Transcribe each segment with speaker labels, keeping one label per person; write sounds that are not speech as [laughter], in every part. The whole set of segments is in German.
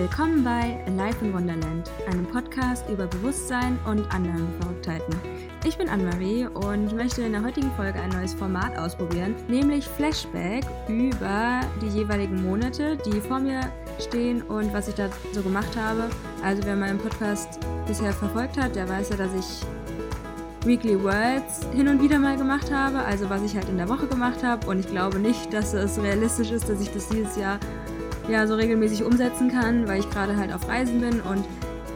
Speaker 1: Willkommen bei Life in Wonderland, einem Podcast über Bewusstsein und anderen Verrücktheiten. Ich bin Anne-Marie und möchte in der heutigen Folge ein neues Format ausprobieren, nämlich Flashback über die jeweiligen Monate, die vor mir stehen und was ich da so gemacht habe. Also wer meinen Podcast bisher verfolgt hat, der weiß ja, dass ich Weekly Words hin und wieder mal gemacht habe, also was ich halt in der Woche gemacht habe. Und ich glaube nicht, dass es realistisch ist, dass ich das dieses Jahr ja so regelmäßig umsetzen kann, weil ich gerade halt auf Reisen bin und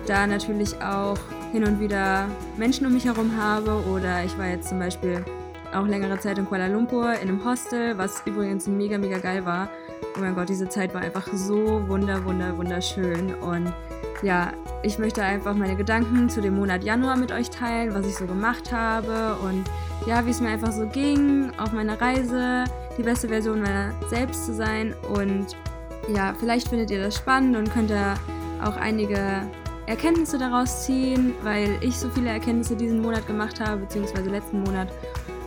Speaker 1: da natürlich auch hin und wieder Menschen um mich herum habe. Oder ich war jetzt zum Beispiel auch längere Zeit in Kuala Lumpur in einem Hostel, was übrigens mega, mega geil war. Oh mein Gott, diese Zeit war einfach so wunder, wunder, wunderschön. Und ja, ich möchte einfach meine Gedanken zu dem Monat Januar mit euch teilen, was ich so gemacht habe. Und ja, wie es mir einfach so ging auf meiner Reise, die beste Version meiner selbst zu sein. Und ja, vielleicht findet ihr das spannend und könnt da auch einige Erkenntnisse daraus ziehen, weil ich so viele Erkenntnisse diesen Monat gemacht habe, beziehungsweise letzten Monat.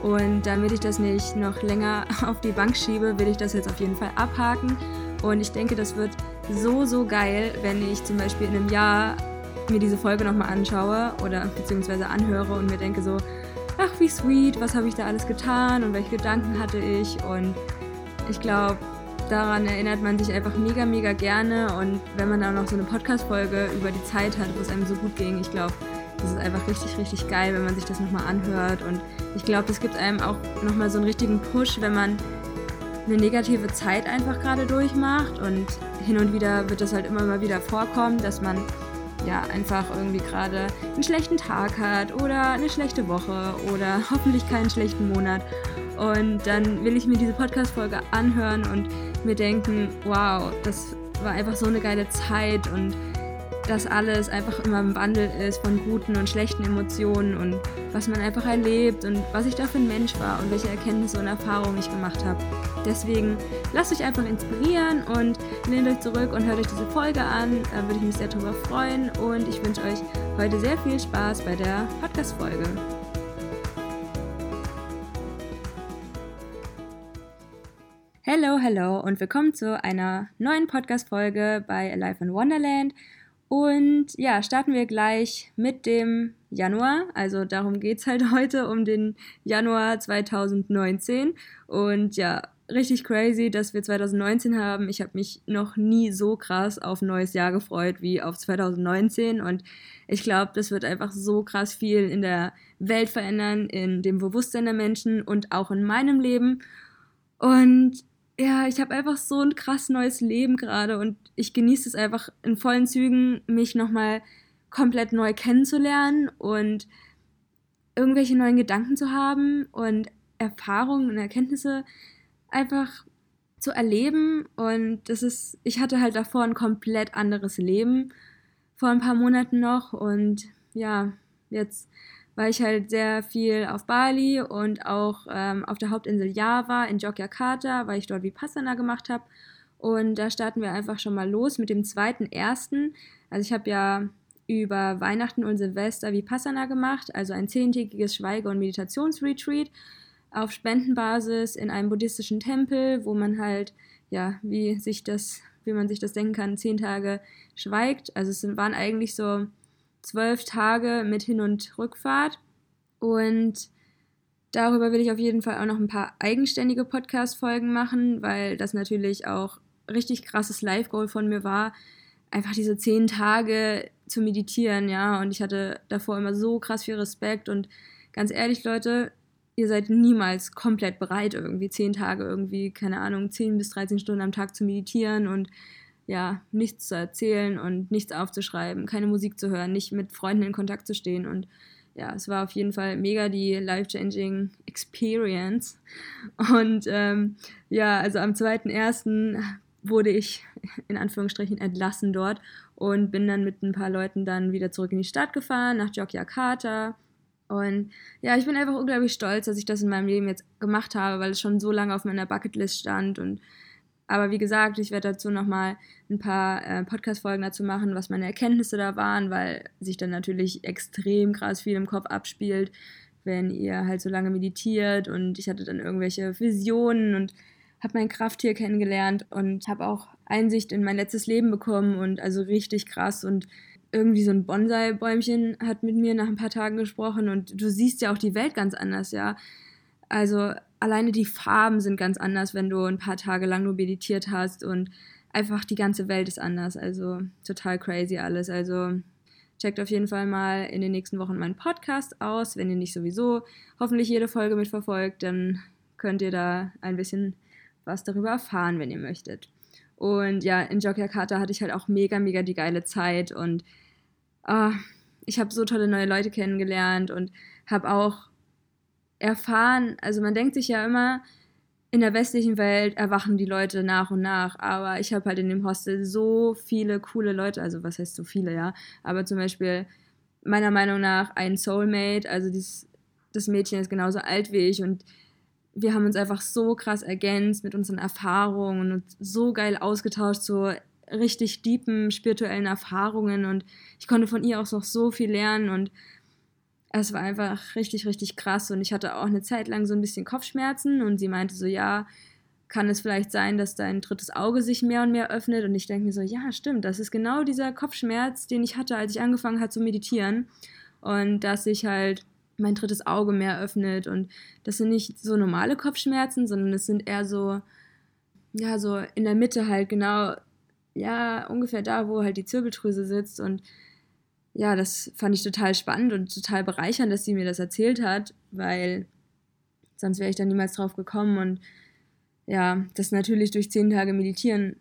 Speaker 1: Und damit ich das nicht noch länger [laughs] auf die Bank schiebe, will ich das jetzt auf jeden Fall abhaken. Und ich denke, das wird so, so geil, wenn ich zum Beispiel in einem Jahr mir diese Folge nochmal anschaue oder beziehungsweise anhöre und mir denke so, ach wie sweet, was habe ich da alles getan und welche Gedanken hatte ich. Und ich glaube, daran erinnert man sich einfach mega, mega gerne. Und wenn man dann noch so eine Podcast-Folge über die Zeit hat, wo es einem so gut ging, ich glaube, das ist einfach richtig, richtig geil, wenn man sich das nochmal anhört. Und ich glaube, das gibt einem auch nochmal so einen richtigen Push, wenn man eine negative Zeit einfach gerade durchmacht. Und hin und wieder wird das halt immer mal wieder vorkommen, dass man ja einfach irgendwie gerade einen schlechten Tag hat oder eine schlechte Woche oder [laughs] hoffentlich keinen schlechten Monat. Und dann will ich mir diese Podcast-Folge anhören und mir denken, wow, das war einfach so eine geile Zeit und dass alles einfach immer im Wandel ist von guten und schlechten Emotionen und was man einfach erlebt und was ich da für ein Mensch war und welche Erkenntnisse und Erfahrungen ich gemacht habe. Deswegen lasst euch einfach inspirieren und lehnt euch zurück und hört euch diese Folge an. Da würde ich mich sehr drüber freuen und ich wünsche euch heute sehr viel Spaß bei der Podcast-Folge. Hello, hello und willkommen zu einer neuen Podcast-Folge bei Alive in Wonderland. Und ja, starten wir gleich mit dem Januar. Also darum geht es halt [laughs] heute um den Januar 2019. Und ja, richtig crazy, dass wir 2019 haben. Ich habe mich noch nie so krass auf ein neues Jahr gefreut wie auf 2019. Und ich glaube, das wird einfach so krass viel in der Welt verändern, in dem Bewusstsein der Menschen und auch in meinem Leben. Und ja, ich habe einfach so ein krass neues Leben gerade und ich genieße es einfach in vollen Zügen, mich nochmal komplett neu kennenzulernen und irgendwelche neuen Gedanken zu haben und Erfahrungen und Erkenntnisse einfach zu erleben. Und das ist, ich hatte halt davor ein komplett anderes Leben vor ein paar Monaten noch und ja, jetzt war ich halt sehr viel auf Bali und auch ähm, auf der Hauptinsel Java in Yogyakarta, weil ich dort Vipassana gemacht habe. Und da starten wir einfach schon mal los mit dem zweiten ersten. Also ich habe ja über Weihnachten und Silvester Vipassana gemacht, also ein zehntägiges Schweige- und Meditationsretreat auf Spendenbasis in einem buddhistischen Tempel, wo man halt, ja, wie sich das, wie man sich das denken kann, zehn Tage schweigt. Also es waren eigentlich so zwölf Tage mit Hin- und Rückfahrt. Und darüber will ich auf jeden Fall auch noch ein paar eigenständige Podcast-Folgen machen, weil das natürlich auch richtig krasses Live-Goal von mir war, einfach diese zehn Tage zu meditieren, ja. Und ich hatte davor immer so krass viel Respekt und ganz ehrlich, Leute, ihr seid niemals komplett bereit, irgendwie zehn Tage irgendwie, keine Ahnung, zehn bis 13 Stunden am Tag zu meditieren und ja, nichts zu erzählen und nichts aufzuschreiben, keine Musik zu hören, nicht mit Freunden in Kontakt zu stehen. Und ja, es war auf jeden Fall mega die life-changing Experience. Und ähm, ja, also am 2.1. wurde ich in Anführungsstrichen entlassen dort und bin dann mit ein paar Leuten dann wieder zurück in die Stadt gefahren, nach Yogyakarta. Und ja, ich bin einfach unglaublich stolz, dass ich das in meinem Leben jetzt gemacht habe, weil es schon so lange auf meiner Bucketlist stand und aber wie gesagt, ich werde dazu nochmal ein paar äh, Podcast-Folgen dazu machen, was meine Erkenntnisse da waren, weil sich dann natürlich extrem krass viel im Kopf abspielt, wenn ihr halt so lange meditiert und ich hatte dann irgendwelche Visionen und habe mein Krafttier kennengelernt und habe auch Einsicht in mein letztes Leben bekommen und also richtig krass und irgendwie so ein Bonsai-Bäumchen hat mit mir nach ein paar Tagen gesprochen und du siehst ja auch die Welt ganz anders, ja. Also alleine die Farben sind ganz anders, wenn du ein paar Tage lang nur meditiert hast und einfach die ganze Welt ist anders. Also total crazy alles. Also checkt auf jeden Fall mal in den nächsten Wochen meinen Podcast aus. Wenn ihr nicht sowieso hoffentlich jede Folge mitverfolgt, dann könnt ihr da ein bisschen was darüber erfahren, wenn ihr möchtet. Und ja, in Jogjakarta hatte ich halt auch mega, mega die geile Zeit und oh, ich habe so tolle neue Leute kennengelernt und habe auch erfahren, also man denkt sich ja immer, in der westlichen Welt erwachen die Leute nach und nach, aber ich habe halt in dem Hostel so viele coole Leute, also was heißt so viele, ja, aber zum Beispiel meiner Meinung nach ein Soulmate, also dieses, das Mädchen ist genauso alt wie ich und wir haben uns einfach so krass ergänzt mit unseren Erfahrungen und so geil ausgetauscht, so richtig deepen spirituellen Erfahrungen und ich konnte von ihr auch noch so viel lernen und es war einfach richtig, richtig krass und ich hatte auch eine Zeit lang so ein bisschen Kopfschmerzen und sie meinte so, ja, kann es vielleicht sein, dass dein drittes Auge sich mehr und mehr öffnet? Und ich denke mir so, ja, stimmt, das ist genau dieser Kopfschmerz, den ich hatte, als ich angefangen habe zu meditieren und dass ich halt mein drittes Auge mehr öffnet. Und das sind nicht so normale Kopfschmerzen, sondern es sind eher so, ja, so in der Mitte halt genau, ja, ungefähr da, wo halt die Zirbeldrüse sitzt. Und ja, das fand ich total spannend und total bereichernd, dass sie mir das erzählt hat, weil sonst wäre ich da niemals drauf gekommen. Und ja, das ist natürlich durch zehn Tage Meditieren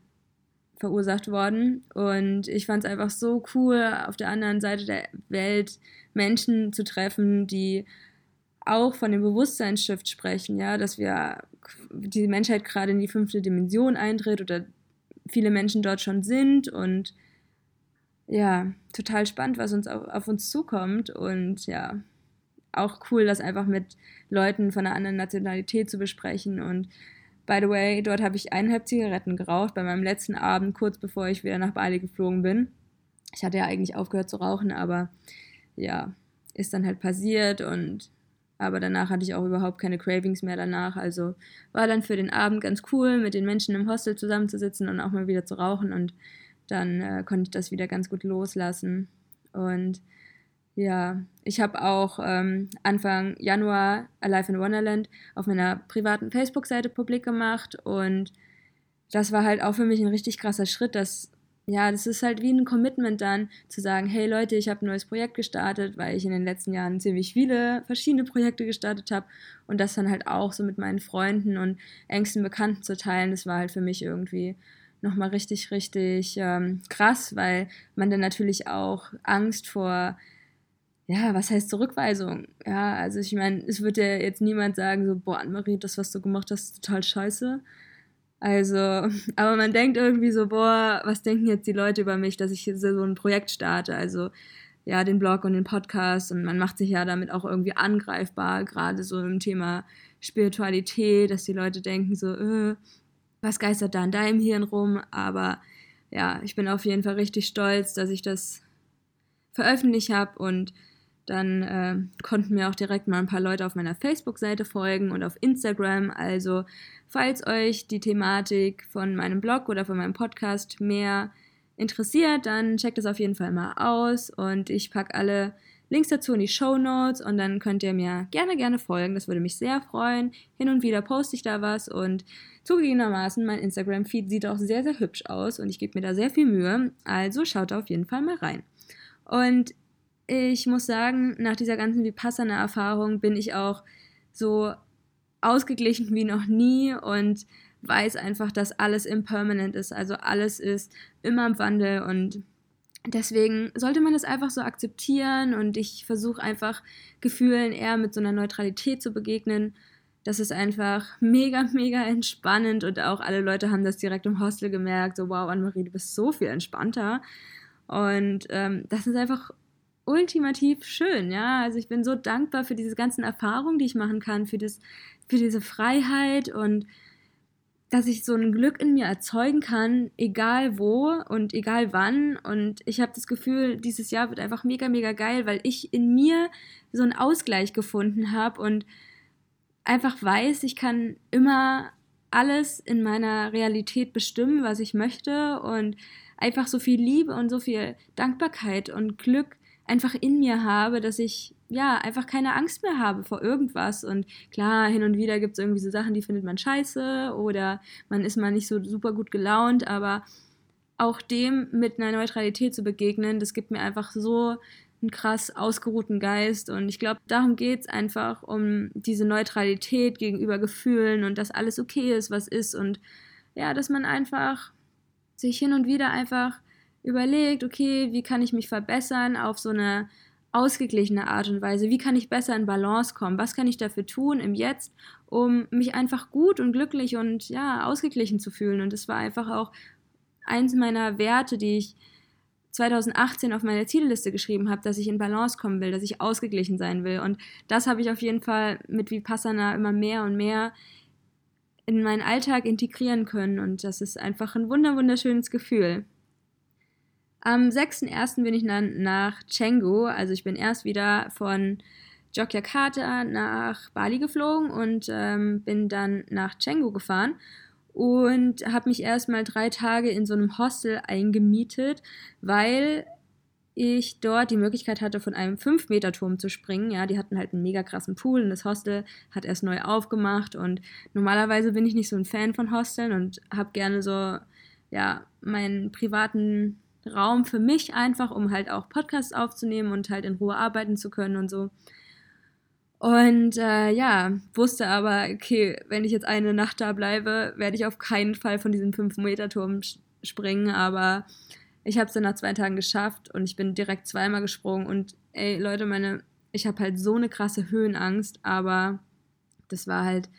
Speaker 1: verursacht worden. Und ich fand es einfach so cool, auf der anderen Seite der Welt Menschen zu treffen, die auch von dem Bewusstseinsshift sprechen, ja, dass wir die Menschheit gerade in die fünfte Dimension eintritt oder viele Menschen dort schon sind und ja, total spannend, was uns auf, auf uns zukommt und ja, auch cool, das einfach mit Leuten von einer anderen Nationalität zu besprechen und by the way, dort habe ich eineinhalb Zigaretten geraucht bei meinem letzten Abend, kurz bevor ich wieder nach Bali geflogen bin. Ich hatte ja eigentlich aufgehört zu rauchen, aber ja, ist dann halt passiert und aber danach hatte ich auch überhaupt keine Cravings mehr danach. Also war dann für den Abend ganz cool, mit den Menschen im Hostel zusammenzusitzen und auch mal wieder zu rauchen und dann äh, konnte ich das wieder ganz gut loslassen. Und ja, ich habe auch ähm, Anfang Januar Alive in Wonderland auf meiner privaten Facebook-Seite publik gemacht und das war halt auch für mich ein richtig krasser Schritt, dass ja, das ist halt wie ein Commitment dann zu sagen, hey Leute, ich habe ein neues Projekt gestartet, weil ich in den letzten Jahren ziemlich viele verschiedene Projekte gestartet habe und das dann halt auch so mit meinen Freunden und engsten Bekannten zu teilen, das war halt für mich irgendwie nochmal richtig, richtig ähm, krass, weil man dann natürlich auch Angst vor, ja, was heißt Zurückweisung? Ja, also ich meine, es wird ja jetzt niemand sagen, so, boah, Anne-Marie, das, was du gemacht hast, ist total scheiße. Also, [laughs] aber man denkt irgendwie so, boah, was denken jetzt die Leute über mich, dass ich so ein Projekt starte? Also, ja, den Blog und den Podcast und man macht sich ja damit auch irgendwie angreifbar, gerade so im Thema Spiritualität, dass die Leute denken so, äh, was geistert da in deinem Hirn rum, aber ja, ich bin auf jeden Fall richtig stolz, dass ich das veröffentlicht habe und dann äh, konnten mir auch direkt mal ein paar Leute auf meiner Facebook-Seite folgen und auf Instagram. Also, falls euch die Thematik von meinem Blog oder von meinem Podcast mehr interessiert, dann checkt es auf jeden Fall mal aus. Und ich packe alle Links dazu in die Show Notes und dann könnt ihr mir gerne, gerne folgen. Das würde mich sehr freuen. Hin und wieder poste ich da was und zugegebenermaßen, mein Instagram-Feed sieht auch sehr, sehr hübsch aus und ich gebe mir da sehr viel Mühe. Also schaut da auf jeden Fall mal rein. Und ich muss sagen, nach dieser ganzen Vipassana-Erfahrung bin ich auch so ausgeglichen wie noch nie und weiß einfach, dass alles impermanent ist. Also alles ist immer im Wandel und deswegen sollte man das einfach so akzeptieren und ich versuche einfach Gefühlen eher mit so einer Neutralität zu begegnen. Das ist einfach mega, mega entspannend und auch alle Leute haben das direkt im Hostel gemerkt, so wow, Anne-Marie, du bist so viel entspannter. Und ähm, das ist einfach ultimativ schön, ja. Also ich bin so dankbar für diese ganzen Erfahrungen, die ich machen kann, für, das, für diese Freiheit und dass ich so ein Glück in mir erzeugen kann, egal wo und egal wann. Und ich habe das Gefühl, dieses Jahr wird einfach mega, mega geil, weil ich in mir so einen Ausgleich gefunden habe und einfach weiß, ich kann immer alles in meiner Realität bestimmen, was ich möchte und einfach so viel Liebe und so viel Dankbarkeit und Glück einfach in mir habe, dass ich ja einfach keine Angst mehr habe vor irgendwas. Und klar, hin und wieder gibt es irgendwie so Sachen, die findet man scheiße oder man ist mal nicht so super gut gelaunt, aber auch dem mit einer Neutralität zu begegnen, das gibt mir einfach so einen krass ausgeruhten Geist. Und ich glaube, darum geht es einfach, um diese Neutralität gegenüber Gefühlen und dass alles okay ist, was ist. Und ja, dass man einfach sich hin und wieder einfach überlegt, okay, wie kann ich mich verbessern auf so eine ausgeglichene Art und Weise? Wie kann ich besser in Balance kommen? Was kann ich dafür tun im Jetzt, um mich einfach gut und glücklich und ja, ausgeglichen zu fühlen? Und das war einfach auch eins meiner Werte, die ich 2018 auf meine Zielliste geschrieben habe, dass ich in Balance kommen will, dass ich ausgeglichen sein will. Und das habe ich auf jeden Fall mit Vipassana immer mehr und mehr in meinen Alltag integrieren können. Und das ist einfach ein wunderschönes Gefühl. Am 6.1. bin ich dann nach Canggu, also ich bin erst wieder von Yogyakarta nach Bali geflogen und ähm, bin dann nach Canggu gefahren und habe mich erstmal drei Tage in so einem Hostel eingemietet, weil ich dort die Möglichkeit hatte, von einem 5-Meter-Turm zu springen. Ja, die hatten halt einen mega krassen Pool und das Hostel hat erst neu aufgemacht und normalerweise bin ich nicht so ein Fan von Hosteln und habe gerne so, ja, meinen privaten Raum für mich einfach, um halt auch Podcasts aufzunehmen und halt in Ruhe arbeiten zu können und so. Und äh, ja, wusste aber, okay, wenn ich jetzt eine Nacht da bleibe, werde ich auf keinen Fall von diesem 5-Meter-Turm springen. Aber ich habe es dann nach zwei Tagen geschafft und ich bin direkt zweimal gesprungen. Und ey, Leute, meine, ich habe halt so eine krasse Höhenangst, aber das war halt,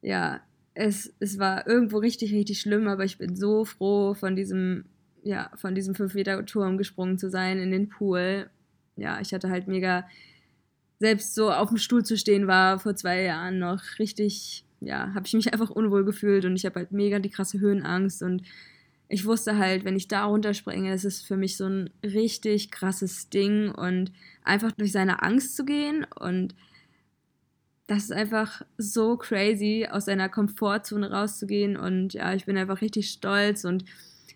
Speaker 1: ja, es, es war irgendwo richtig, richtig schlimm, aber ich bin so froh, von diesem ja, von diesem 5-Meter-Turm gesprungen zu sein in den Pool. Ja, ich hatte halt mega, selbst so auf dem Stuhl zu stehen war vor zwei Jahren noch richtig, ja, habe ich mich [laughs] einfach unwohl gefühlt und ich habe halt mega die krasse Höhenangst und ich wusste halt, wenn ich da runterspringe, ist für mich so ein richtig krasses Ding und einfach durch seine Angst zu gehen und das ist einfach so crazy, aus seiner Komfortzone rauszugehen und ja, ich bin einfach richtig stolz und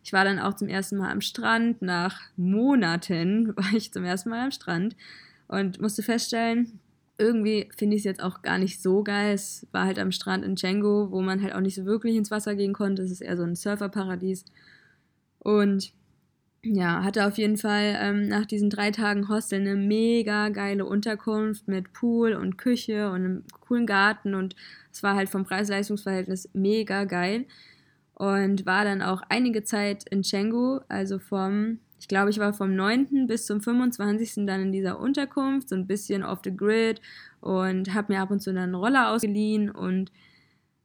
Speaker 1: ich war dann auch zum ersten Mal am Strand. Nach Monaten [laughs] war ich zum ersten Mal am Strand und musste feststellen, irgendwie finde ich es jetzt auch gar nicht so geil. Es war halt am Strand in Django, wo man halt auch nicht so wirklich ins Wasser gehen konnte. Es ist eher so ein Surferparadies. Und ja, hatte auf jeden Fall ähm, nach diesen drei Tagen Hostel eine mega geile Unterkunft mit Pool und Küche und einem coolen Garten und es war halt vom Preis-Leistungs-Verhältnis mega geil und war dann auch einige Zeit in Canggu, also vom, ich glaube, ich war vom 9. bis zum 25. dann in dieser Unterkunft, so ein bisschen off the grid und habe mir ab und zu dann einen Roller ausgeliehen und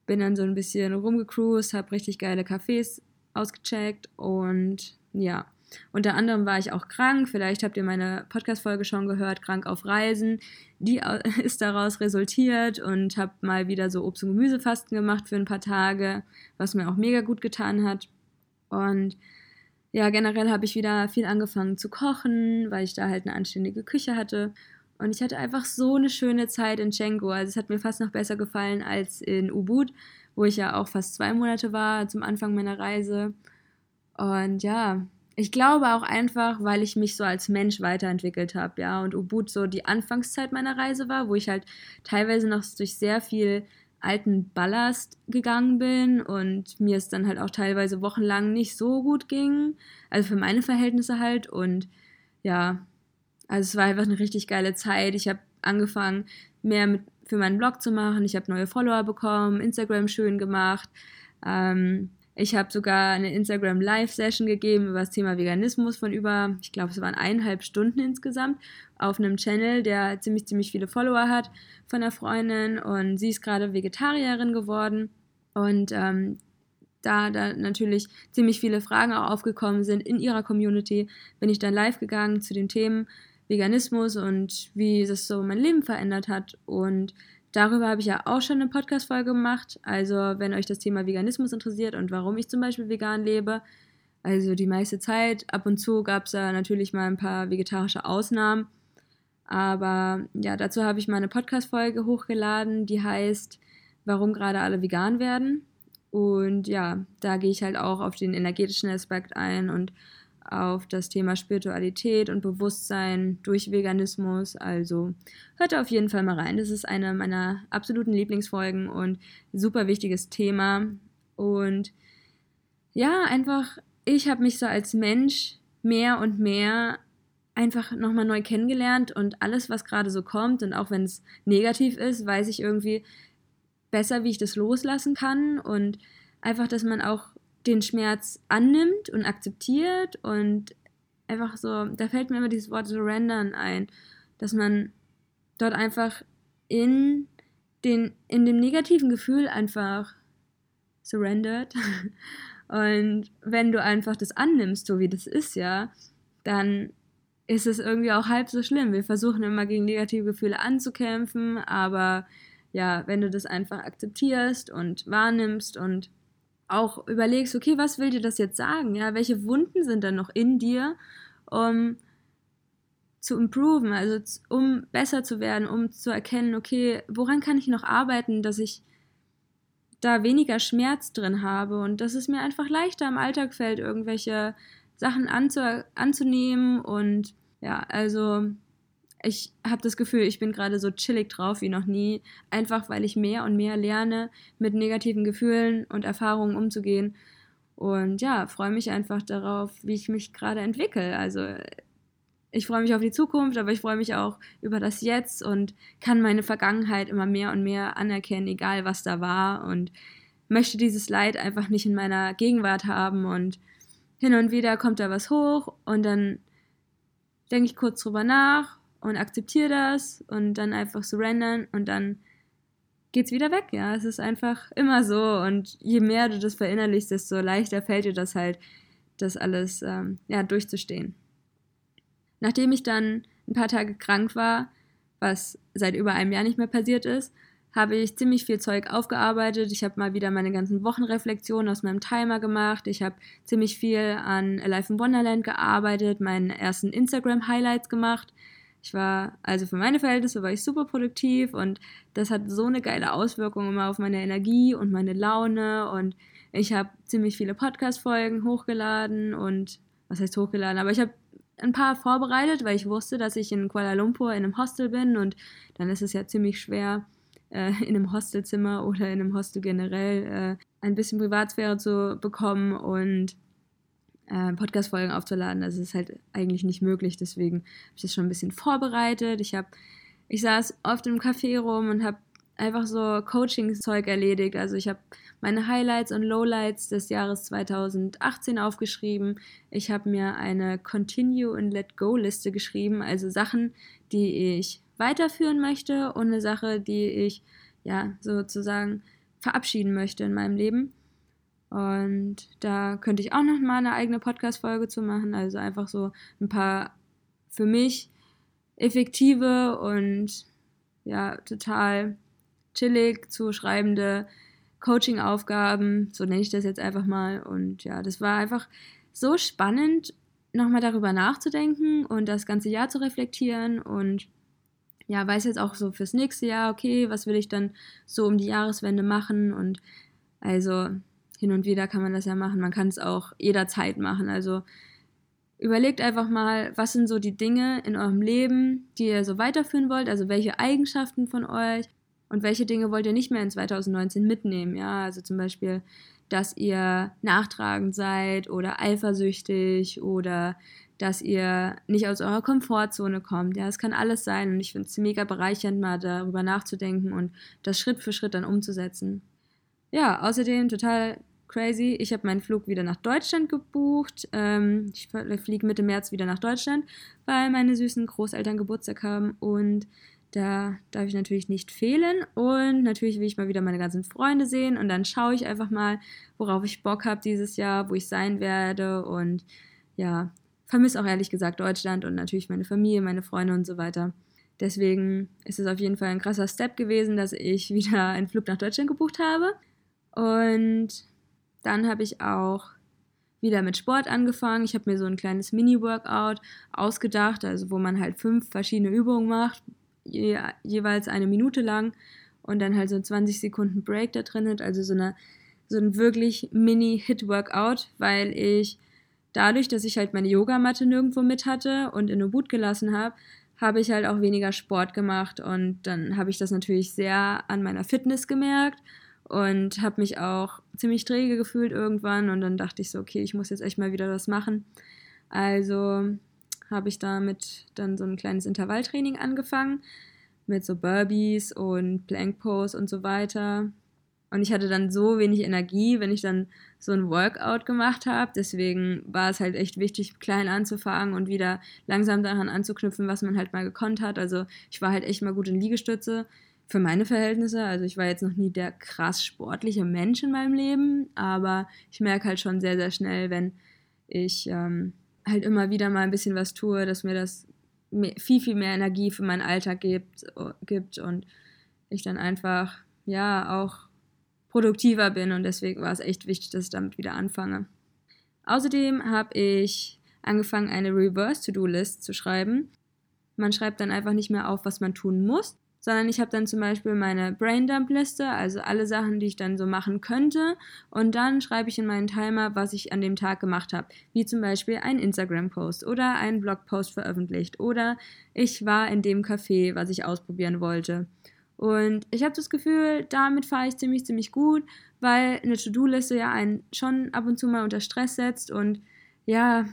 Speaker 1: bin dann so ein bisschen rumgecruised, habe richtig geile Cafés ausgecheckt und ja, unter anderem war ich auch krank, vielleicht habt ihr meine Podcast-Folge schon gehört, krank auf Reisen. Die [laughs] ist daraus resultiert und habe mal wieder so Obst- und Gemüsefasten gemacht für ein paar Tage, was mir auch mega gut getan hat. Und ja, generell habe ich wieder viel angefangen zu kochen, weil ich da halt eine anständige Küche hatte. Und ich hatte einfach so eine schöne Zeit in Chengu. Also es hat mir fast noch besser gefallen als in Ubud, wo ich ja auch fast zwei Monate war zum Anfang meiner Reise. Und ja, ich glaube auch einfach, weil ich mich so als Mensch weiterentwickelt habe, ja, und Ubud so die Anfangszeit meiner Reise war, wo ich halt teilweise noch durch sehr viel alten Ballast gegangen bin und mir es dann halt auch teilweise wochenlang nicht so gut ging, also für meine Verhältnisse halt und ja, also es war einfach eine richtig geile Zeit. Ich habe angefangen, mehr mit, für meinen Blog zu machen. Ich habe neue Follower bekommen, Instagram schön gemacht. Ähm, ich habe sogar eine Instagram Live-Session gegeben über das Thema Veganismus von über, ich glaube, es waren eineinhalb Stunden insgesamt, auf einem Channel, der ziemlich, ziemlich viele Follower hat von der Freundin. Und sie ist gerade Vegetarierin geworden. Und ähm, da, da natürlich ziemlich viele Fragen auch aufgekommen sind in ihrer Community, bin ich dann live gegangen zu den Themen Veganismus und wie das so mein Leben verändert hat. Und Darüber habe ich ja auch schon eine Podcast-Folge gemacht. Also, wenn euch das Thema Veganismus interessiert und warum ich zum Beispiel vegan lebe, also die meiste Zeit, ab und zu gab es da natürlich mal ein paar vegetarische Ausnahmen. Aber ja, dazu habe ich mal eine Podcast-Folge hochgeladen, die heißt warum gerade alle vegan werden. Und ja, da gehe ich halt auch auf den energetischen Aspekt ein und auf das Thema Spiritualität und Bewusstsein durch Veganismus. Also hört auf jeden Fall mal rein. Das ist eine meiner absoluten Lieblingsfolgen und super wichtiges Thema. Und ja, einfach, ich habe mich so als Mensch mehr und mehr einfach nochmal neu kennengelernt und alles, was gerade so kommt und auch wenn es negativ ist, weiß ich irgendwie besser, wie ich das loslassen kann und einfach, dass man auch den Schmerz annimmt und akzeptiert und einfach so, da fällt mir immer dieses Wort surrendern ein, dass man dort einfach in den, in dem negativen Gefühl einfach surrendert. [laughs] Und wenn du einfach das annimmst, so wie das ist, ja, dann ist es irgendwie auch halb so schlimm. Wir versuchen immer gegen negative Gefühle anzukämpfen, aber ja, wenn du das einfach akzeptierst und wahrnimmst und auch überlegst, okay, was will dir das jetzt sagen? Ja, welche Wunden sind da noch in dir, um zu improven, also um besser zu werden, um zu erkennen, okay, woran kann ich noch arbeiten, dass ich da weniger Schmerz drin habe und dass es mir einfach leichter im Alltag fällt, irgendwelche Sachen anzu anzunehmen und ja, also ich habe das Gefühl, ich bin gerade so chillig drauf wie noch nie, einfach weil ich mehr und mehr lerne, mit negativen Gefühlen und Erfahrungen umzugehen. Und ja, freue mich einfach darauf, wie ich mich gerade entwickle. Also ich freue mich auf die Zukunft, aber ich freue mich auch über das Jetzt und kann meine Vergangenheit immer mehr und mehr anerkennen, egal was da war. Und möchte dieses Leid einfach nicht in meiner Gegenwart haben. Und hin und wieder kommt da was hoch und dann denke ich kurz drüber nach und akzeptiere das und dann einfach surrendern und dann geht's wieder weg, ja. Es ist einfach immer so und je mehr du das verinnerlichst, desto leichter fällt dir das halt, das alles ähm, ja, durchzustehen. Nachdem ich dann ein paar Tage krank war, was seit über einem Jahr nicht mehr passiert ist, habe ich ziemlich viel Zeug aufgearbeitet. Ich habe mal wieder meine ganzen Wochenreflexionen aus meinem Timer gemacht. Ich habe ziemlich viel an Alive in Wonderland gearbeitet, meine ersten Instagram-Highlights gemacht. Ich war, also für meine Verhältnisse war ich super produktiv und das hat so eine geile Auswirkung immer auf meine Energie und meine Laune und ich habe ziemlich viele Podcast-Folgen hochgeladen und, was heißt hochgeladen, aber ich habe ein paar vorbereitet, weil ich wusste, dass ich in Kuala Lumpur in einem Hostel bin und dann ist es ja ziemlich schwer, äh, in einem Hostelzimmer oder in einem Hostel generell äh, ein bisschen Privatsphäre zu bekommen und äh, Podcast-Folgen aufzuladen. Es ist halt eigentlich nicht möglich. Deswegen habe ich das schon ein bisschen vorbereitet. Ich habe, ich saß oft im Café rum und habe einfach so Coaching-Zeug erledigt. Also ich habe meine Highlights und Lowlights des Jahres 2018 aufgeschrieben. Ich habe mir eine Continue and Let Go Liste geschrieben, also Sachen, die ich weiterführen möchte und eine Sache, die ich ja sozusagen verabschieden möchte in meinem Leben. Und da könnte ich auch noch mal eine eigene Podcast-Folge zu machen. Also einfach so ein paar für mich effektive und ja, total chillig zu schreibende Coaching-Aufgaben, so nenne ich das jetzt einfach mal. Und ja, das war einfach so spannend, nochmal darüber nachzudenken und das ganze Jahr zu reflektieren und ja, weiß jetzt auch so fürs nächste Jahr, okay, was will ich dann so um die Jahreswende machen und also hin und wieder kann man das ja machen. Man kann es auch jederzeit machen. Also überlegt einfach mal, was sind so die Dinge in eurem Leben, die ihr so weiterführen wollt. Also welche Eigenschaften von euch und welche Dinge wollt ihr nicht mehr in 2019 mitnehmen. Ja, also zum Beispiel, dass ihr nachtragend seid oder eifersüchtig oder dass ihr nicht aus eurer Komfortzone kommt. Ja, es kann alles sein und ich finde es mega bereichernd, mal darüber nachzudenken und das Schritt für Schritt dann umzusetzen. Ja, außerdem total crazy. Ich habe meinen Flug wieder nach Deutschland gebucht. Ähm, ich fliege Mitte März wieder nach Deutschland, weil meine süßen Großeltern Geburtstag haben und da darf ich natürlich nicht fehlen. Und natürlich will ich mal wieder meine ganzen Freunde sehen und dann schaue ich einfach mal, worauf ich Bock habe dieses Jahr, wo ich sein werde und ja, vermisse auch ehrlich gesagt Deutschland und natürlich meine Familie, meine Freunde und so weiter. Deswegen ist es auf jeden Fall ein krasser Step gewesen, dass ich [laughs] wieder einen Flug nach Deutschland gebucht habe. Und dann habe ich auch wieder mit Sport angefangen. Ich habe mir so ein kleines Mini-Workout ausgedacht, also wo man halt fünf verschiedene Übungen macht, je, jeweils eine Minute lang. und dann halt so 20 Sekunden Break da drin hat, also so, eine, so ein wirklich Mini-Hit-Workout, weil ich dadurch, dass ich halt meine Yogamatte nirgendwo mit hatte und in Ubud gelassen habe, habe ich halt auch weniger Sport gemacht und dann habe ich das natürlich sehr an meiner Fitness gemerkt und habe mich auch ziemlich träge gefühlt irgendwann und dann dachte ich so, okay, ich muss jetzt echt mal wieder was machen. Also habe ich damit dann so ein kleines Intervalltraining angefangen mit so Burpees und Plank Pose und so weiter. Und ich hatte dann so wenig Energie, wenn ich dann so ein Workout gemacht habe. Deswegen war es halt echt wichtig, klein anzufangen und wieder langsam daran anzuknüpfen, was man halt mal gekonnt hat. Also ich war halt echt mal gut in Liegestütze für meine Verhältnisse. Also ich war jetzt noch nie der krass sportliche Mensch in meinem Leben, aber ich merke halt schon sehr, sehr schnell, wenn ich ähm, halt immer wieder mal ein bisschen was tue, dass mir das viel, viel mehr Energie für meinen Alltag gibt, gibt und ich dann einfach, ja, auch produktiver bin und deswegen war es echt wichtig, dass ich damit wieder anfange. Außerdem habe ich angefangen, eine Reverse-To-Do-List zu schreiben. Man schreibt dann einfach nicht mehr auf, was man tun muss, sondern ich habe dann zum Beispiel meine Braindump-Liste, also alle Sachen, die ich dann so machen könnte. Und dann schreibe ich in meinen Timer, was ich an dem Tag gemacht habe. Wie zum Beispiel ein Instagram-Post oder einen Blog-Post veröffentlicht oder ich war in dem Café, was ich ausprobieren wollte. Und ich habe das Gefühl, damit fahre ich ziemlich, ziemlich gut, weil eine To-Do-Liste ja einen schon ab und zu mal unter Stress setzt und ja,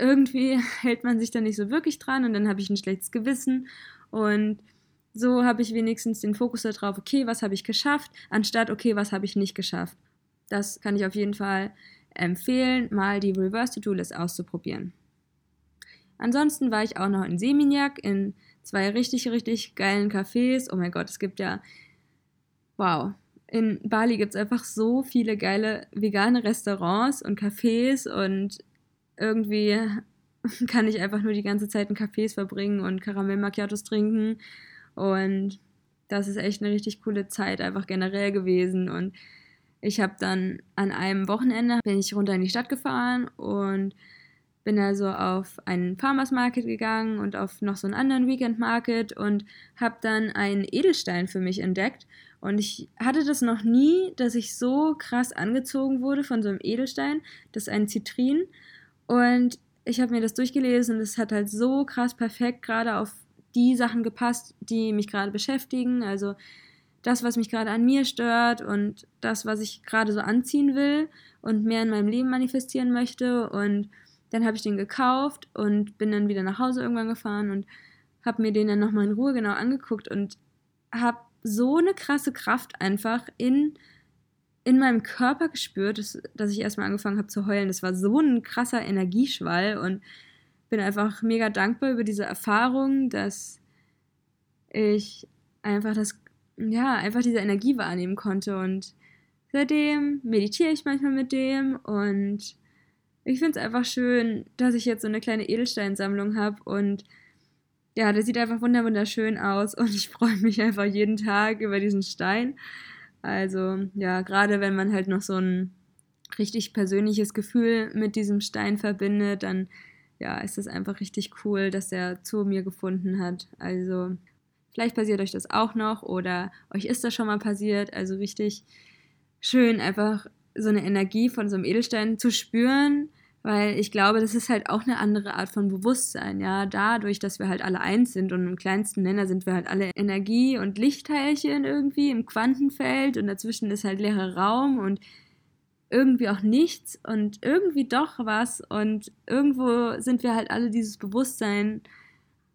Speaker 1: irgendwie [laughs] hält man sich da nicht so wirklich dran und dann habe ich ein schlechtes Gewissen und so habe ich wenigstens den Fokus darauf, okay, was habe ich geschafft, anstatt, okay, was habe ich nicht geschafft. Das kann ich auf jeden Fall empfehlen, mal die Reverse To-Do-List auszuprobieren. Ansonsten war ich auch noch in Seminyak in zwei richtig, richtig geilen Cafés. Oh mein Gott, es gibt ja, wow, in Bali gibt es einfach so viele geile vegane Restaurants und Cafés und irgendwie [laughs] kann ich einfach nur die ganze Zeit in Cafés verbringen und Karamell Macchiatos trinken und das ist echt eine richtig coole Zeit einfach generell gewesen und ich habe dann an einem Wochenende bin ich runter in die Stadt gefahren und bin also auf einen Farmers Market gegangen und auf noch so einen anderen Weekend Market und habe dann einen Edelstein für mich entdeckt. Und ich hatte das noch nie, dass ich so krass angezogen wurde von so einem Edelstein. Das ist ein Zitrin. Und ich habe mir das durchgelesen und es hat halt so krass perfekt gerade auf die Sachen gepasst, die mich gerade beschäftigen. Also das, was mich gerade an mir stört und das, was ich gerade so anziehen will und mehr in meinem Leben manifestieren möchte. Und dann habe ich den gekauft und bin dann wieder nach Hause irgendwann gefahren und habe mir den dann nochmal in Ruhe genau angeguckt und habe so eine krasse Kraft einfach in, in meinem Körper gespürt, dass, dass ich erstmal angefangen habe zu heulen. Das war so ein krasser Energieschwall und bin einfach mega dankbar über diese Erfahrung, dass ich einfach das, ja, einfach diese Energie wahrnehmen konnte und seitdem meditiere ich manchmal mit dem und ich finde es einfach schön, dass ich jetzt so eine kleine Edelsteinsammlung habe und ja, der sieht einfach wunderschön aus [laughs] und ich freue mich einfach jeden Tag über diesen Stein. Also ja, gerade wenn man halt noch so ein richtig persönliches Gefühl mit diesem Stein verbindet, dann ja, ist es einfach richtig cool, dass er zu mir gefunden hat. Also vielleicht passiert euch das auch noch oder euch ist das schon mal passiert. Also richtig schön, einfach so eine Energie von so einem Edelstein zu spüren, weil ich glaube, das ist halt auch eine andere Art von Bewusstsein, ja, dadurch, dass wir halt alle eins sind und im kleinsten Nenner sind wir halt alle Energie- und Lichtteilchen irgendwie im Quantenfeld und dazwischen ist halt leerer Raum und irgendwie auch nichts und irgendwie doch was und irgendwo sind wir halt alle dieses Bewusstsein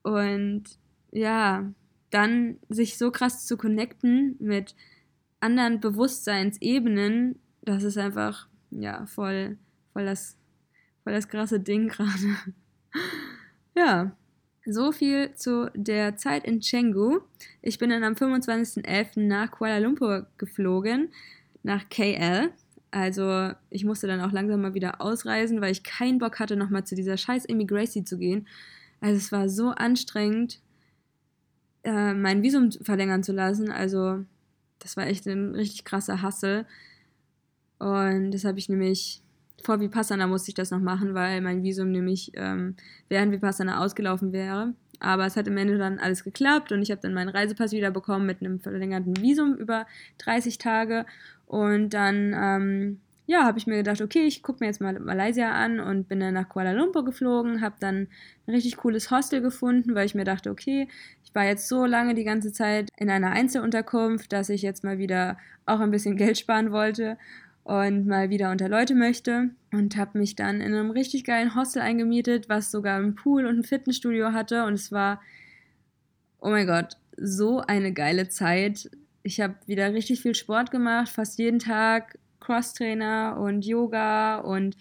Speaker 1: und ja, dann sich so krass zu connecten mit anderen Bewusstseinsebenen das ist einfach, ja, voll, voll das, voll das krasse Ding gerade. [laughs] ja, so viel zu der Zeit in Chengdu. Ich bin dann am 25.11. nach Kuala Lumpur geflogen, nach KL. Also ich musste dann auch langsam mal wieder ausreisen, weil ich keinen Bock hatte, nochmal zu dieser scheiß Immigration zu gehen. Also es war so anstrengend, äh, mein Visum verlängern zu lassen. Also das war echt ein richtig krasser Hassel. Und das habe ich nämlich vor Vipassana musste ich das noch machen, weil mein Visum nämlich ähm, während Vipassana ausgelaufen wäre. Aber es hat im Ende dann alles geklappt und ich habe dann meinen Reisepass wieder bekommen mit einem verlängerten Visum über 30 Tage. Und dann, ähm, ja, habe ich mir gedacht, okay, ich gucke mir jetzt mal Malaysia an und bin dann nach Kuala Lumpur geflogen, habe dann ein richtig cooles Hostel gefunden, weil ich mir dachte, okay, ich war jetzt so lange die ganze Zeit in einer Einzelunterkunft, dass ich jetzt mal wieder auch ein bisschen [laughs] Geld sparen wollte und mal wieder unter Leute möchte und habe mich dann in einem richtig geilen Hostel eingemietet, was sogar einen Pool und ein Fitnessstudio hatte und es war, oh mein Gott, so eine geile Zeit. Ich habe wieder richtig viel Sport gemacht, fast jeden Tag Crosstrainer und Yoga und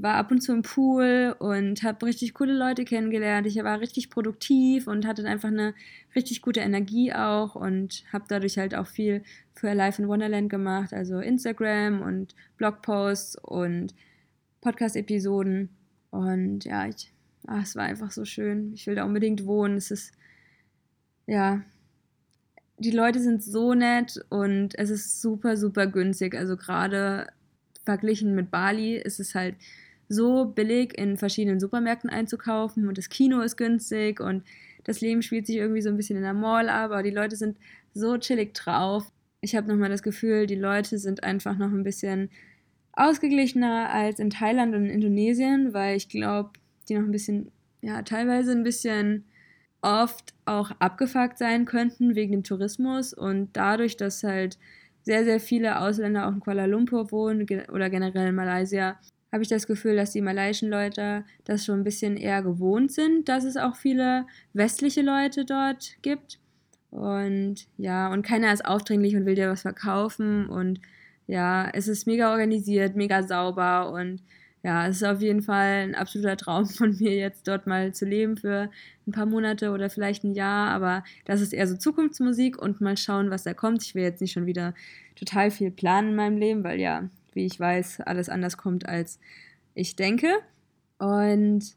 Speaker 1: war ab und zu im Pool und habe richtig coole Leute kennengelernt. Ich war richtig produktiv und hatte einfach eine richtig gute Energie auch und habe dadurch halt auch viel für Life in Wonderland gemacht, also Instagram und Blogposts und Podcast-Episoden. Und ja, ich, ach, es war einfach so schön. Ich will da unbedingt wohnen. Es ist, ja, die Leute sind so nett und es ist super, super günstig. Also gerade verglichen mit Bali ist es halt so billig in verschiedenen Supermärkten einzukaufen und das Kino ist günstig und das Leben spielt sich irgendwie so ein bisschen in der Mall ab, aber die Leute sind so chillig drauf. Ich habe nochmal das Gefühl, die Leute sind einfach noch ein bisschen ausgeglichener als in Thailand und in Indonesien, weil ich glaube, die noch ein bisschen, ja, teilweise ein bisschen oft auch abgefuckt sein könnten wegen dem Tourismus und dadurch, dass halt sehr, sehr viele Ausländer auch in Kuala Lumpur wohnen oder generell in Malaysia, habe ich das Gefühl, dass die malaiischen Leute das schon ein bisschen eher gewohnt sind, dass es auch viele westliche Leute dort gibt. Und ja, und keiner ist aufdringlich und will dir was verkaufen. Und ja, es ist mega organisiert, mega sauber und ja, es ist auf jeden Fall ein absoluter Traum [laughs] von mir, jetzt dort mal zu leben für ein paar Monate oder vielleicht ein Jahr. Aber das ist eher so Zukunftsmusik und mal schauen, was da kommt. Ich will jetzt nicht schon wieder total viel planen in meinem Leben, weil ja, wie ich weiß, alles anders kommt, als ich denke. Und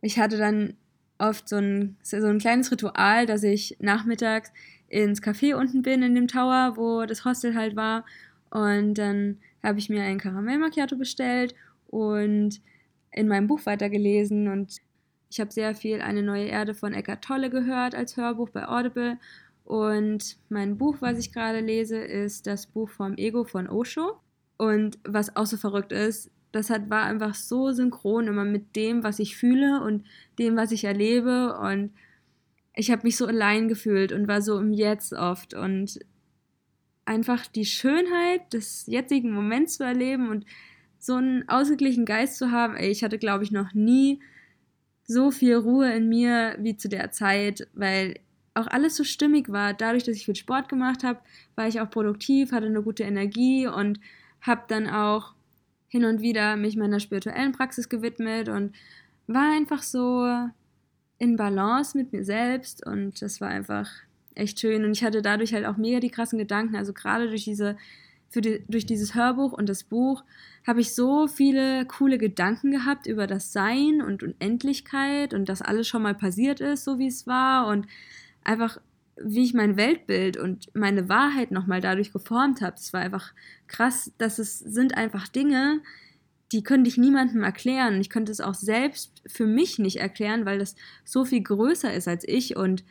Speaker 1: ich hatte dann oft so ein, so ein kleines Ritual, dass ich nachmittags ins Café unten bin in dem Tower, wo das Hostel halt war. Und dann habe ich mir einen Karamell Macchiato bestellt und in meinem Buch weitergelesen. Und ich habe sehr viel Eine neue Erde von Eckart Tolle gehört als Hörbuch bei Audible. Und mein Buch, was ich gerade lese, ist das Buch vom Ego von Osho. Und was auch so verrückt ist, das hat, war einfach so synchron immer mit dem, was ich fühle und dem, was ich erlebe. Und ich habe mich so allein gefühlt und war so im Jetzt oft. Und einfach die Schönheit des jetzigen Moments zu erleben und so einen ausgeglichenen Geist zu haben. Ich hatte, glaube ich, noch nie so viel Ruhe in mir wie zu der Zeit, weil auch alles so stimmig war. Dadurch, dass ich viel Sport gemacht habe, war ich auch produktiv, hatte eine gute Energie und habe dann auch hin und wieder mich meiner spirituellen Praxis gewidmet und war einfach so in Balance mit mir selbst und das war einfach echt schön und ich hatte dadurch halt auch mega die krassen Gedanken, also gerade durch diese die, durch dieses Hörbuch und das Buch habe ich so viele coole Gedanken gehabt über das Sein und Unendlichkeit und dass alles schon mal passiert ist, so wie es war und einfach wie ich mein Weltbild und meine Wahrheit nochmal dadurch geformt habe. Es war einfach krass, dass es sind einfach Dinge, die könnte ich niemandem erklären. Ich könnte es auch selbst für mich nicht erklären, weil das so viel größer ist als ich. Und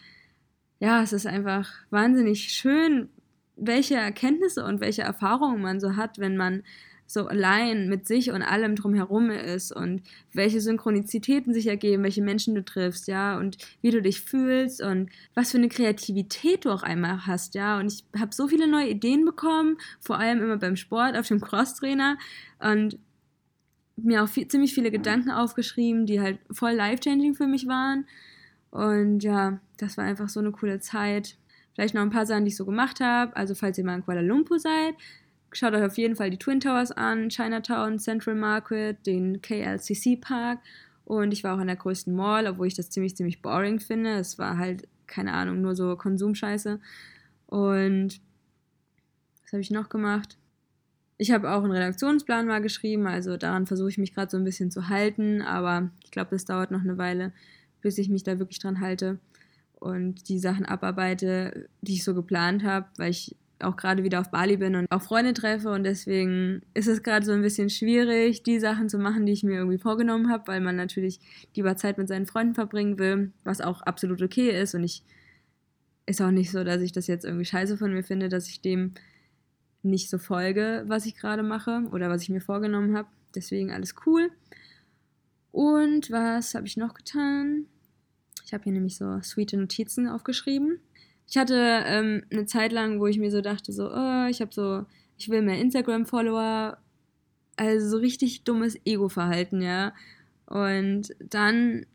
Speaker 1: ja, es ist einfach wahnsinnig schön, welche Erkenntnisse und welche Erfahrungen man so hat, wenn man so allein mit sich und allem drumherum ist und welche Synchronizitäten sich ergeben, welche Menschen du triffst, ja, und wie du dich fühlst und was für eine Kreativität du auch einmal hast, ja. Und ich habe so viele neue Ideen bekommen, vor allem immer beim Sport auf dem Crosstrainer und mir auch viel, ziemlich viele Gedanken aufgeschrieben, die halt voll life-changing für mich waren. Und ja, das war einfach so eine coole Zeit. Vielleicht noch ein paar Sachen, die ich so gemacht habe. Also, falls ihr mal in Kuala Lumpur seid, Schaut euch auf jeden Fall die Twin Towers an, Chinatown, Central Market, den KLCC Park. Und ich war auch an der größten Mall, obwohl ich das ziemlich, ziemlich boring finde. Es war halt, keine Ahnung, nur so Konsumscheiße. Und was habe ich noch gemacht? Ich habe auch einen Redaktionsplan mal geschrieben, also daran versuche ich mich gerade so ein bisschen zu halten, aber ich glaube, das dauert noch eine Weile, bis ich mich da wirklich dran halte und die Sachen abarbeite, die ich so geplant habe, weil ich auch gerade wieder auf Bali bin und auch Freunde treffe und deswegen ist es gerade so ein bisschen schwierig, die Sachen zu machen, die ich mir irgendwie vorgenommen habe, weil man natürlich lieber Zeit mit seinen Freunden verbringen will, was auch absolut okay ist und ich ist auch nicht so, dass ich das jetzt irgendwie scheiße von mir finde, dass ich dem nicht so folge, was ich gerade mache oder was ich mir vorgenommen habe. Deswegen alles cool. Und was habe ich noch getan? Ich habe hier nämlich so sweete Notizen aufgeschrieben. Ich hatte ähm, eine Zeit lang, wo ich mir so dachte, so, oh, ich habe so, ich will mehr Instagram-Follower. Also so richtig dummes Ego-Verhalten, ja. Und dann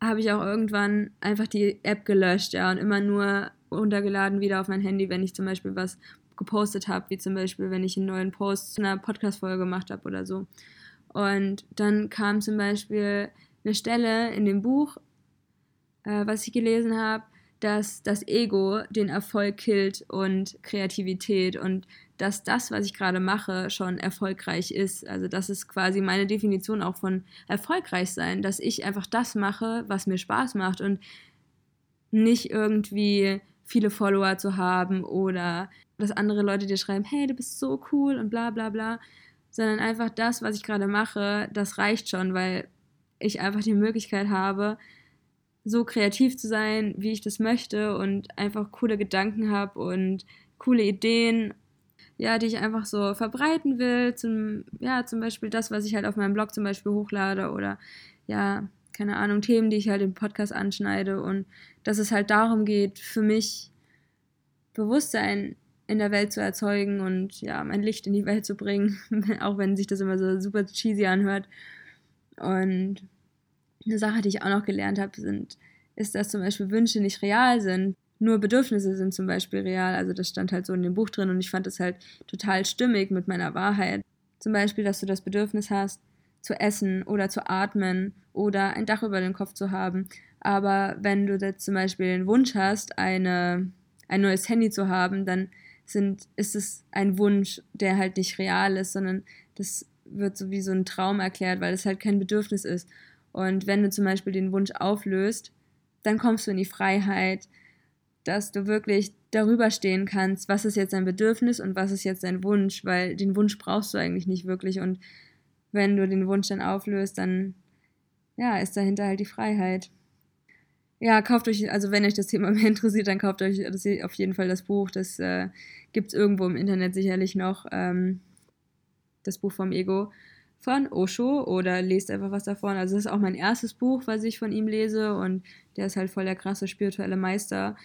Speaker 1: habe ich auch irgendwann einfach die App gelöscht, ja, und immer nur runtergeladen wieder auf mein Handy, wenn ich zum Beispiel was gepostet habe, wie zum Beispiel, wenn ich einen neuen Post zu einer Podcast-Folge gemacht habe oder so. Und dann kam zum Beispiel eine Stelle in dem Buch, äh, was ich gelesen habe, dass das Ego den Erfolg killt und Kreativität und dass das, was ich gerade mache, schon erfolgreich ist. Also das ist quasi meine Definition auch von erfolgreich sein, dass ich einfach das mache, was mir Spaß macht und nicht irgendwie viele Follower zu haben oder dass andere Leute dir schreiben, hey, du bist so cool und bla bla bla, sondern einfach das, was ich gerade mache, das reicht schon, weil ich einfach die Möglichkeit habe, so kreativ zu sein, wie ich das möchte und einfach coole Gedanken habe und coole Ideen, ja, die ich einfach so verbreiten will. Zum, ja, zum Beispiel das, was ich halt auf meinem Blog zum Beispiel hochlade oder ja, keine Ahnung, Themen, die ich halt im Podcast anschneide und dass es halt darum geht, für mich Bewusstsein in der Welt zu erzeugen und ja, mein Licht in die Welt zu bringen, [laughs] auch wenn sich das immer so super cheesy anhört. Und eine Sache, die ich auch noch gelernt habe, sind, ist, dass zum Beispiel Wünsche nicht real sind. Nur Bedürfnisse sind zum Beispiel real. Also das stand halt so in dem Buch drin und ich fand das halt total stimmig mit meiner Wahrheit. Zum Beispiel, dass du das Bedürfnis hast, zu essen oder zu atmen oder ein Dach über dem Kopf zu haben. Aber wenn du jetzt zum Beispiel den Wunsch hast, eine, ein neues Handy zu haben, dann sind, ist es ein Wunsch, der halt nicht real ist, sondern das wird so wie so ein Traum erklärt, weil es halt kein Bedürfnis ist. Und wenn du zum Beispiel den Wunsch auflöst, dann kommst du in die Freiheit, dass du wirklich darüber stehen kannst, was ist jetzt dein Bedürfnis und was ist jetzt dein Wunsch, weil den Wunsch brauchst du eigentlich nicht wirklich. Und wenn du den Wunsch dann auflöst, dann ja, ist dahinter halt die Freiheit. Ja, kauft euch, also wenn euch das Thema [laughs] mehr interessiert, dann kauft euch das, auf jeden Fall das Buch. Das äh, gibt es irgendwo im Internet sicherlich noch. Ähm, das Buch vom Ego von Osho oder lest einfach was davon. Also das ist auch mein erstes Buch, was ich von ihm lese und der ist halt voll der krasse spirituelle Meister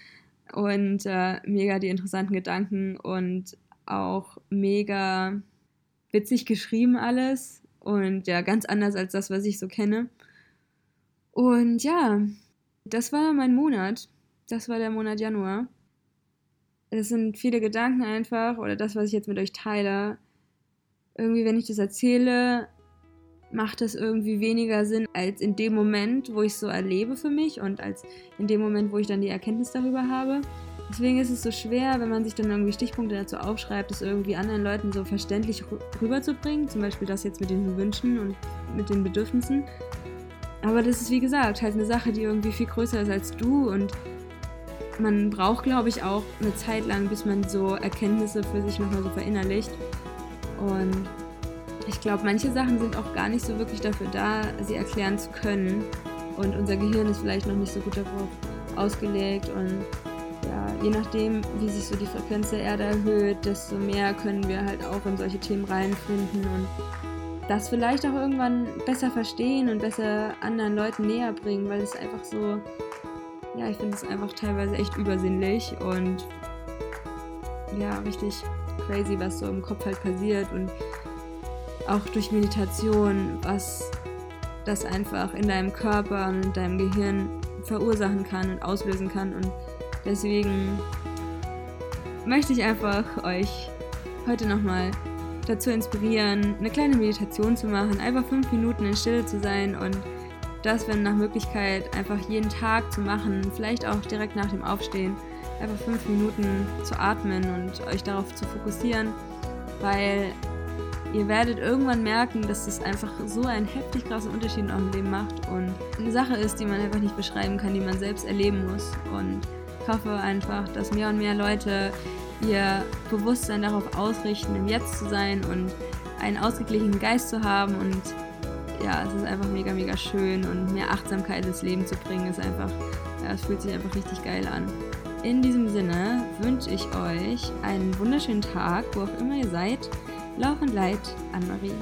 Speaker 1: und äh, mega die interessanten Gedanken und auch mega witzig geschrieben alles und ja, ganz anders als das, was ich so kenne. Und ja, das war mein Monat. Das war der Monat Januar. Es sind viele Gedanken einfach oder das, was ich jetzt mit euch teile, irgendwie, wenn ich das erzähle, macht das irgendwie weniger Sinn als in dem Moment, wo ich es so erlebe für mich und als in dem Moment, wo ich dann die Erkenntnis darüber habe. Deswegen ist es so schwer, wenn man sich dann irgendwie Stichpunkte dazu aufschreibt, das irgendwie anderen Leuten so verständlich rüberzubringen. Zum Beispiel das jetzt mit den Wünschen und mit den Bedürfnissen. Aber das ist wie gesagt halt eine Sache, die irgendwie viel größer ist als du und man braucht, glaube ich, auch eine Zeit lang, bis man so Erkenntnisse für sich nochmal so verinnerlicht. Und ich glaube, manche Sachen sind auch gar nicht so wirklich dafür da, sie erklären zu können. Und unser Gehirn ist vielleicht noch nicht so gut darauf ausgelegt. Und ja, je nachdem, wie sich so die Frequenz der Erde erhöht, desto mehr können wir halt auch in solche Themen reinfinden und das vielleicht auch irgendwann besser verstehen und besser anderen Leuten näher bringen, weil es einfach so, ja, ich finde es einfach teilweise echt übersinnlich und ja, richtig crazy, was so im Kopf halt passiert und auch durch Meditation, was das einfach in deinem Körper und in deinem Gehirn verursachen kann und auslösen kann. Und deswegen möchte ich einfach euch heute nochmal dazu inspirieren, eine kleine Meditation zu machen, einfach fünf Minuten in Stille zu sein und das, wenn nach Möglichkeit, einfach jeden Tag zu machen, vielleicht auch direkt nach dem Aufstehen einfach fünf Minuten zu atmen und euch darauf zu fokussieren, weil ihr werdet irgendwann merken, dass das einfach so einen heftig krassen Unterschied in eurem Leben macht und eine Sache ist, die man einfach nicht beschreiben kann, die man selbst erleben muss. Und ich hoffe einfach, dass mehr und mehr Leute ihr Bewusstsein darauf ausrichten, im Jetzt zu sein und einen ausgeglichenen Geist zu haben und ja, es ist einfach mega, mega schön und mehr Achtsamkeit ins Leben zu bringen, ist einfach, ja, es fühlt sich einfach richtig geil an in diesem Sinne wünsche ich euch einen wunderschönen Tag, wo auch immer ihr seid. Lauf und Leid, Anne-Marie.